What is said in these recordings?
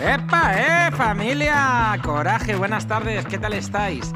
¡Epa, eh, familia! Coraje, buenas tardes, ¿qué tal estáis?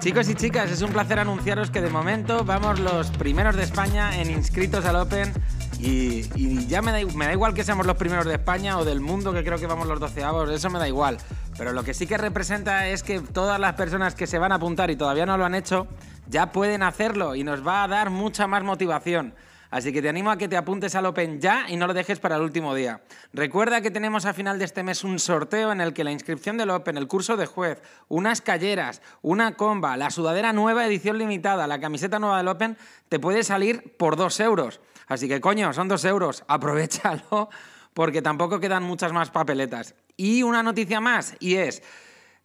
Chicos y chicas, es un placer anunciaros que de momento vamos los primeros de España en inscritos al Open y, y ya me da, me da, igual que seamos los primeros de España o del mundo, que creo que vamos los doceavos, eso me da igual. Pero lo que sí que representa es que todas las personas que se van a apuntar y todavía no lo han hecho, ya pueden hacerlo y nos va a dar mucha más motivación. Así que te animo a que te apuntes al Open ya y no lo dejes para el último día. Recuerda que tenemos a final de este mes un sorteo en el que la inscripción del Open, el curso de juez, unas calleras, una comba, la sudadera nueva edición limitada, la camiseta nueva del Open, te puede salir por dos euros. Así que coño, son dos euros, aprovechalo porque tampoco quedan muchas más papeletas. Y una noticia más, y es...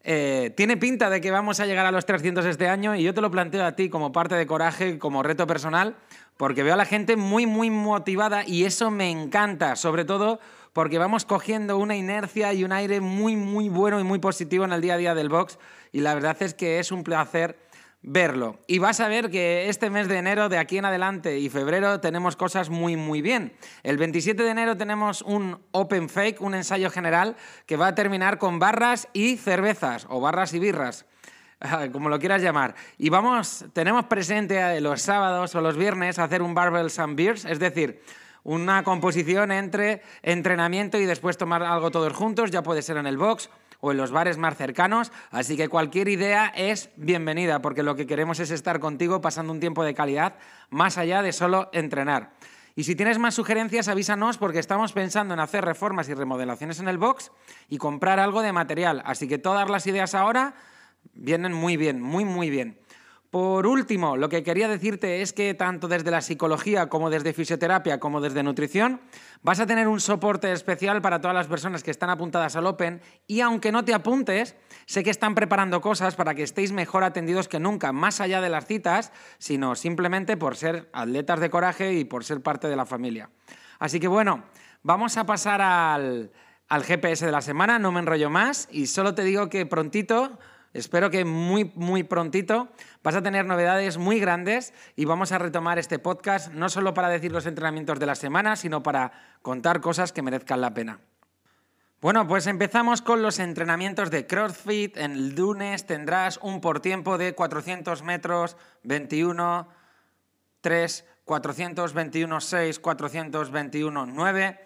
Eh, tiene pinta de que vamos a llegar a los 300 este año y yo te lo planteo a ti como parte de coraje, como reto personal, porque veo a la gente muy, muy motivada y eso me encanta, sobre todo porque vamos cogiendo una inercia y un aire muy, muy bueno y muy positivo en el día a día del box y la verdad es que es un placer verlo. Y vas a ver que este mes de enero, de aquí en adelante y febrero, tenemos cosas muy, muy bien. El 27 de enero tenemos un Open Fake, un ensayo general, que va a terminar con barras y cervezas, o barras y birras como lo quieras llamar. Y vamos, tenemos presente los sábados o los viernes hacer un Barbells and Beers, es decir, una composición entre entrenamiento y después tomar algo todos juntos, ya puede ser en el box o en los bares más cercanos, así que cualquier idea es bienvenida, porque lo que queremos es estar contigo pasando un tiempo de calidad más allá de solo entrenar. Y si tienes más sugerencias, avísanos porque estamos pensando en hacer reformas y remodelaciones en el box y comprar algo de material. Así que todas las ideas ahora Vienen muy bien, muy, muy bien. Por último, lo que quería decirte es que tanto desde la psicología como desde fisioterapia como desde nutrición vas a tener un soporte especial para todas las personas que están apuntadas al Open y aunque no te apuntes, sé que están preparando cosas para que estéis mejor atendidos que nunca, más allá de las citas, sino simplemente por ser atletas de coraje y por ser parte de la familia. Así que bueno, vamos a pasar al, GPS de la semana, no me enrollo más y solo te digo que prontito Espero que muy, muy prontito vas a tener novedades muy grandes y vamos a retomar este podcast no solo para decir los entrenamientos de la semana, sino para contar cosas que merezcan la pena. Bueno, pues empezamos con los entrenamientos de CrossFit. En el lunes tendrás un por tiempo de 400 metros, 21, 3, 421, 6, 421, 9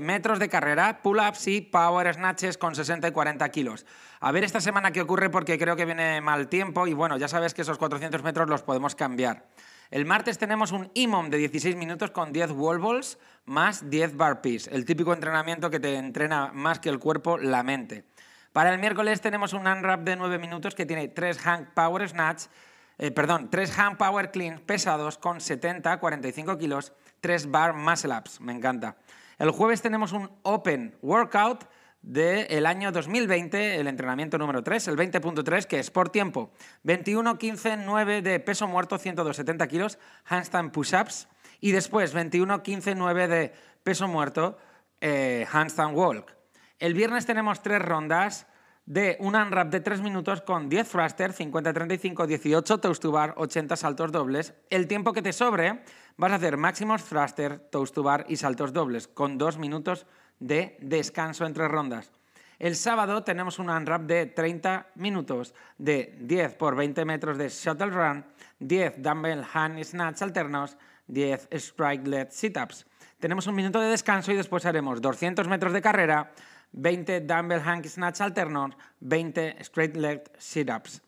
metros de carrera, pull-ups y power snatches con 60 y 40 kilos. A ver esta semana qué ocurre porque creo que viene mal tiempo y bueno, ya sabes que esos 400 metros los podemos cambiar. El martes tenemos un IMOM de 16 minutos con 10 wall balls más 10 burpees, el típico entrenamiento que te entrena más que el cuerpo, la mente. Para el miércoles tenemos un unwrap de 9 minutos que tiene 3 hang power snatch, eh, perdón, 3 hang power clean pesados con 70, 45 kilos, 3 bar muscle ups, me encanta. El jueves tenemos un Open Workout del año 2020, el entrenamiento número 3, el 20.3, que es por tiempo. 21, 15, 9 de peso muerto, 170 kilos, handstand push-ups. Y después 21, 15, 9 de peso muerto, eh, handstand walk. El viernes tenemos tres rondas de un unwrap de 3 minutos con 10 thruster, 50-35, 18 toast to bar, 80 saltos dobles. El tiempo que te sobre vas a hacer máximos thruster, toast to bar y saltos dobles con 2 minutos de descanso entre rondas. El sábado tenemos un unwrap de 30 minutos de 10 por 20 metros de shuttle run, 10 dumbbell hand snatch alternos, 10 strike leg sit-ups. Tenemos un minuto de descanso y después haremos 200 metros de carrera, 20 dumbbell hang snatch alternos, 20 straight leg sit-ups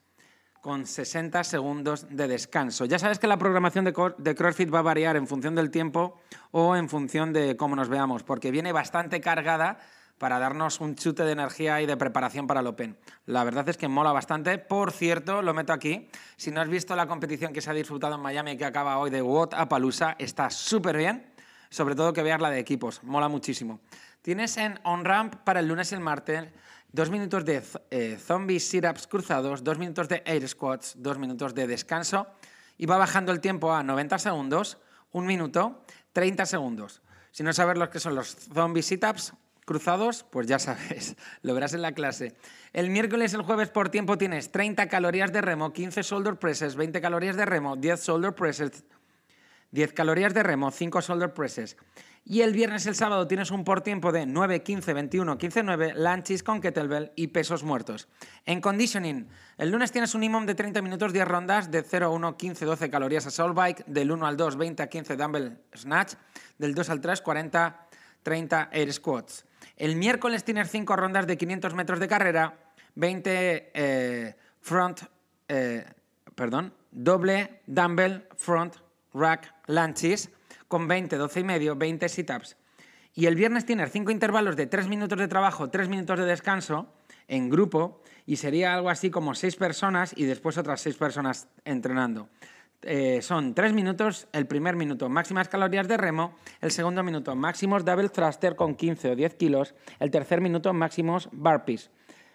con 60 segundos de descanso. Ya sabes que la programación de, CrossFit va a variar en función del tiempo o en función de cómo nos veamos, porque viene bastante cargada para darnos un chute de energía y de preparación para el Open. La verdad es que mola bastante. Por cierto, lo meto aquí, si no has visto la competición que se ha disfrutado en Miami que acaba hoy de What Apalooza, está súper bien, sobre todo que veas la de equipos, mola muchísimo. Tienes en on-ramp para el lunes y el martes dos minutos de eh, zombie sit-ups cruzados, dos minutos de air squats, dos minutos de descanso y va bajando el tiempo a 90 segundos, un minuto, 30 segundos. Si no sabes lo que son los zombie sit-ups, cruzados, pues ya sabes, lo verás en la clase. El miércoles y el jueves por tiempo tienes 30 calorías de remo, 15 shoulder presses, 20 calorías de remo, 10 shoulder presses, 10 calorías de remo, 5 shoulder presses. Y el viernes y el sábado tienes un por tiempo de 9, 15, 21, 15, 9, lunches con kettlebell y pesos muertos. En conditioning, el lunes tienes un IMOM de 30 minutos, 10 rondas de 0 a 1, 15, 12 calorías a soul bike, del 1 al 2, 20 a 15 dumbbell snatch, del 2 al 3, 40, 30 air squats. El miércoles tienes 5 rondas de 500 metros de carrera, 20 eh, front, eh, perdón, doble dumbbell front rack lunches con 20, 12 y medio, 20 sit-ups. Y el viernes tienes 5 intervalos de 3 minutos de trabajo, 3 minutos de descanso en grupo y sería algo así como 6 personas y después otras 6 personas entrenando. Eh, son 3 minutos, el primer minuto máximas calorías de remo, el segundo minuto máximos double thruster con 15 o 10 kilos, el tercer minuto máximos burpees.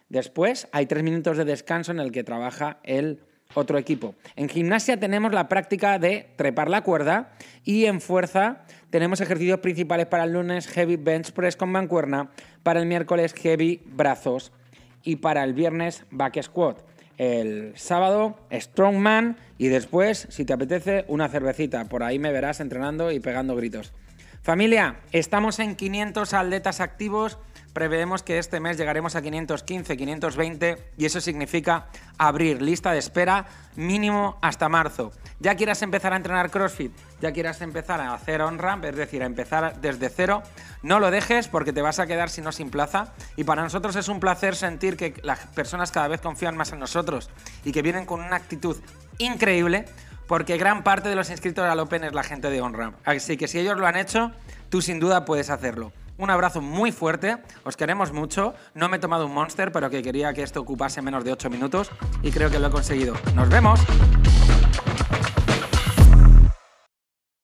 Después hay 3 minutos de descanso en el que trabaja el otro equipo. En gimnasia tenemos la práctica de trepar la cuerda y en fuerza tenemos ejercicios principales para el lunes heavy bench press con mancuerna, para el miércoles heavy brazos y para el viernes back squat. El sábado strongman y después, si te apetece, una cervecita. Por ahí me verás entrenando y pegando gritos. Familia, estamos en 500 atletas activos preveemos que este mes llegaremos a 515, 520 y eso significa abrir lista de espera mínimo hasta marzo. Ya quieras empezar a entrenar CrossFit, ya quieras empezar a hacer on-ramp, es decir, a empezar desde cero, no lo dejes porque te vas a quedar si sin plaza y para nosotros es un placer sentir que las personas cada vez confían más en nosotros y que vienen con una actitud increíble porque gran parte de los inscritos al Open es la gente de on-ramp. Así que si ellos lo han hecho, tú sin duda puedes hacerlo. Un abrazo muy fuerte, os queremos mucho. No me he tomado un monster, pero que quería que esto ocupase menos de 8 minutos y creo que lo he conseguido. ¡Nos vemos!